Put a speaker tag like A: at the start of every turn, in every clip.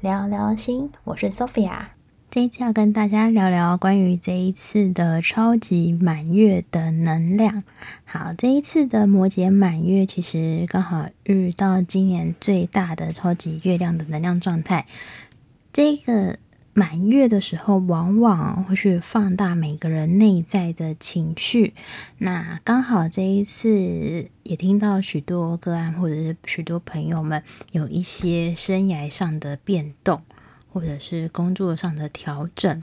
A: 聊聊心，我是 Sophia。这一次要跟大家聊聊关于这一次的超级满月的能量。好，这一次的摩羯满月其实刚好遇到今年最大的超级月亮的能量状态。这个满月的时候，往往会去放大每个人内在的情绪。那刚好这一次也听到许多个案，或者是许多朋友们有一些生涯上的变动。或者是工作上的调整，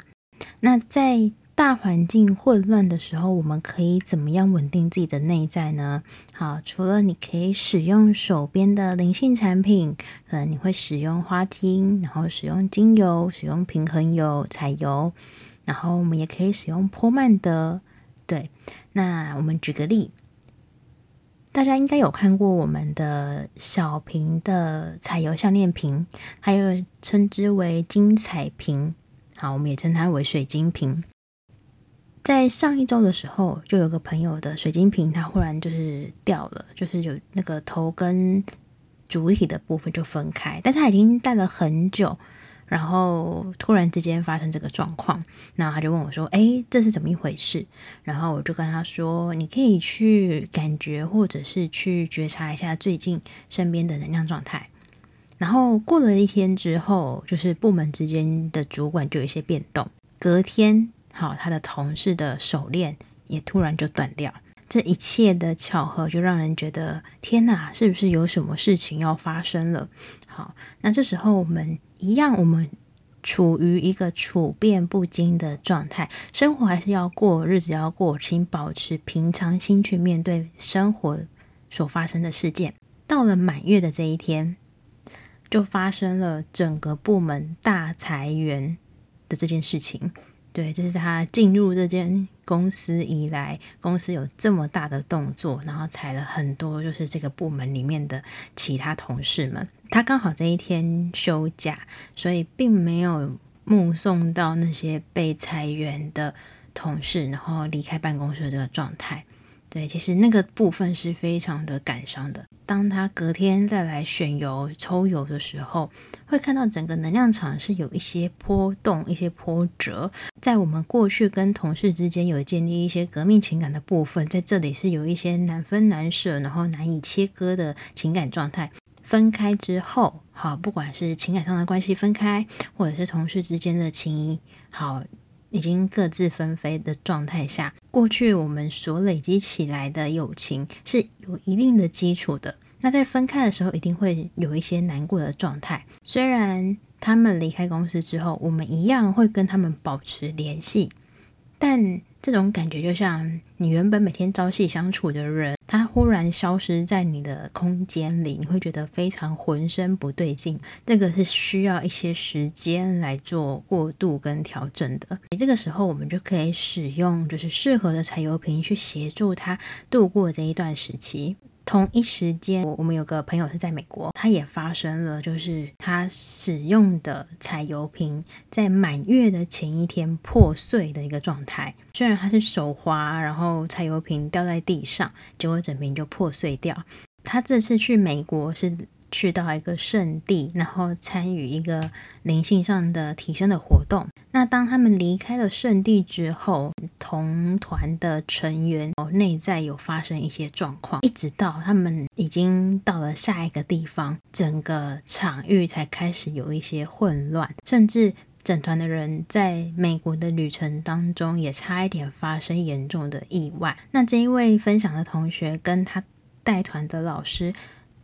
A: 那在大环境混乱的时候，我们可以怎么样稳定自己的内在呢？好，除了你可以使用手边的灵性产品，可能你会使用花精，然后使用精油，使用平衡油、彩油，然后我们也可以使用泼曼德。对，那我们举个例。大家应该有看过我们的小瓶的彩油项链瓶，还有称之为晶彩瓶，好，我们也称它为水晶瓶。在上一周的时候，就有个朋友的水晶瓶，它忽然就是掉了，就是有那个头跟主体的部分就分开，但是它已经戴了很久。然后突然之间发生这个状况，那他就问我说：“诶，这是怎么一回事？”然后我就跟他说：“你可以去感觉，或者是去觉察一下最近身边的能量状态。”然后过了一天之后，就是部门之间的主管就有一些变动。隔天，好，他的同事的手链也突然就断掉。这一切的巧合，就让人觉得天哪，是不是有什么事情要发生了？好，那这时候我们。一样，我们处于一个处变不惊的状态，生活还是要过，日子要过，请保持平常心去面对生活所发生的事件。到了满月的这一天，就发生了整个部门大裁员的这件事情。对，这是他进入这间公司以来，公司有这么大的动作，然后裁了很多，就是这个部门里面的其他同事们。他刚好这一天休假，所以并没有目送到那些被裁员的同事，然后离开办公室的这个状态。对，其实那个部分是非常的感伤的。当他隔天再来选油抽油的时候，会看到整个能量场是有一些波动、一些波折。在我们过去跟同事之间有建立一些革命情感的部分，在这里是有一些难分难舍，然后难以切割的情感状态。分开之后，好，不管是情感上的关系分开，或者是同事之间的情谊，好，已经各自纷飞的状态下，过去我们所累积起来的友情是有一定的基础的。那在分开的时候，一定会有一些难过的状态。虽然他们离开公司之后，我们一样会跟他们保持联系，但这种感觉就像你原本每天朝夕相处的人，他忽然消失在你的空间里，你会觉得非常浑身不对劲。这个是需要一些时间来做过渡跟调整的。这个时候，我们就可以使用就是适合的柴油瓶去协助他度过这一段时期。同一时间，我们有个朋友是在美国，他也发生了，就是他使用的彩油瓶在满月的前一天破碎的一个状态。虽然他是手滑，然后彩油瓶掉在地上，结果整瓶就破碎掉。他这次去美国是。去到一个圣地，然后参与一个灵性上的提升的活动。那当他们离开了圣地之后，同团的成员哦内在有发生一些状况，一直到他们已经到了下一个地方，整个场域才开始有一些混乱，甚至整团的人在美国的旅程当中也差一点发生严重的意外。那这一位分享的同学跟他带团的老师。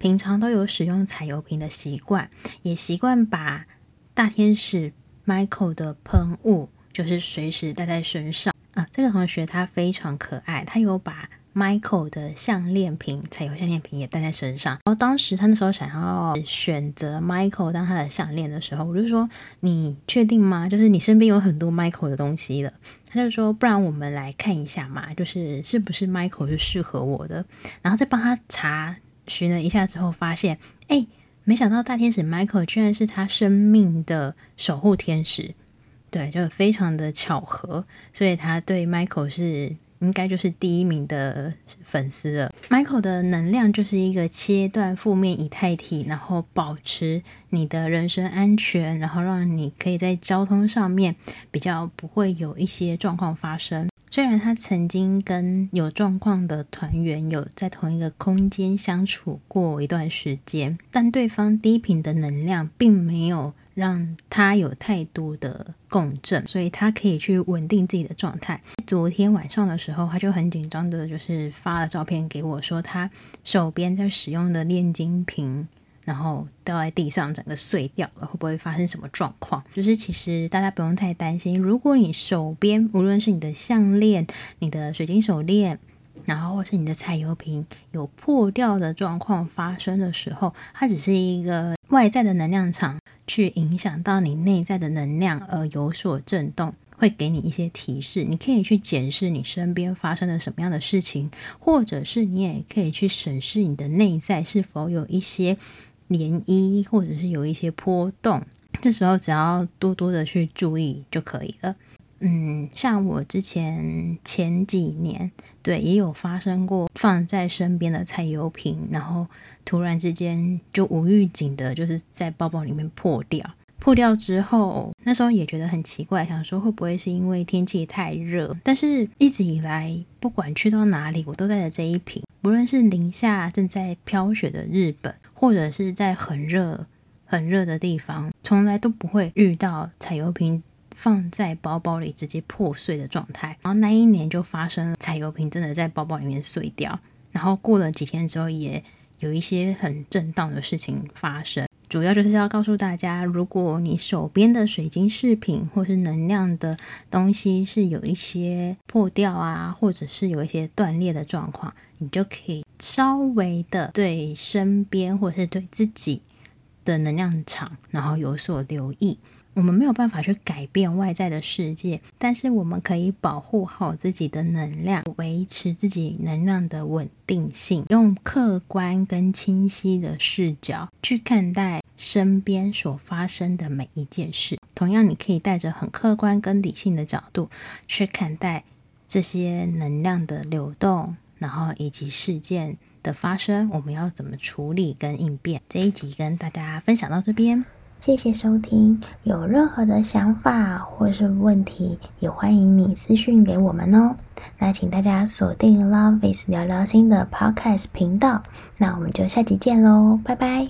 A: 平常都有使用彩油瓶的习惯，也习惯把大天使 Michael 的喷雾，就是随时带在身上啊。这个同学他非常可爱，他有把 Michael 的项链瓶、彩油项链瓶也带在身上。然后当时他那时候想要选择 Michael 当他的项链的时候，我就说：“你确定吗？就是你身边有很多 Michael 的东西了。”他就说：“不然我们来看一下嘛，就是是不是 Michael 是适合我的，然后再帮他查。”寻了一下之后，发现，哎，没想到大天使 Michael 居然是他生命的守护天使，对，就非常的巧合，所以他对 Michael 是应该就是第一名的粉丝了。Michael 的能量就是一个切断负面以太体，然后保持你的人身安全，然后让你可以在交通上面比较不会有一些状况发生。虽然他曾经跟有状况的团员有在同一个空间相处过一段时间，但对方低频的能量并没有让他有太多的共振，所以他可以去稳定自己的状态。昨天晚上的时候，他就很紧张的，就是发了照片给我，说他手边在使用的炼金瓶。然后掉在地上，整个碎掉了，会不会发生什么状况？就是其实大家不用太担心，如果你手边无论是你的项链、你的水晶手链，然后或是你的彩油瓶有破掉的状况发生的时候，它只是一个外在的能量场去影响到你内在的能量而有所震动，会给你一些提示。你可以去检视你身边发生了什么样的事情，或者是你也可以去审视你的内在是否有一些。涟漪，或者是有一些波动，这时候只要多多的去注意就可以了。嗯，像我之前前几年，对，也有发生过放在身边的菜油瓶，然后突然之间就无预警的，就是在包包里面破掉。破掉之后，那时候也觉得很奇怪，想说会不会是因为天气太热？但是一直以来，不管去到哪里，我都带着这一瓶，不论是零下正在飘雪的日本。或者是在很热、很热的地方，从来都不会遇到彩油瓶放在包包里直接破碎的状态。然后那一年就发生了彩油瓶真的在包包里面碎掉。然后过了几天之后，也有一些很震荡的事情发生。主要就是要告诉大家，如果你手边的水晶饰品或是能量的东西是有一些破掉啊，或者是有一些断裂的状况，你就可以稍微的对身边或是对自己的能量场，然后有所留意。我们没有办法去改变外在的世界，但是我们可以保护好自己的能量，维持自己能量的稳定性，用客观跟清晰的视角去看待身边所发生的每一件事。同样，你可以带着很客观跟理性的角度去看待这些能量的流动。然后以及事件的发生，我们要怎么处理跟应变？这一集跟大家分享到这边，谢谢收听。有任何的想法或是问题，也欢迎你私讯给我们哦。那请大家锁定 Love is 聊聊心的 Podcast 频道。那我们就下集见喽，拜拜。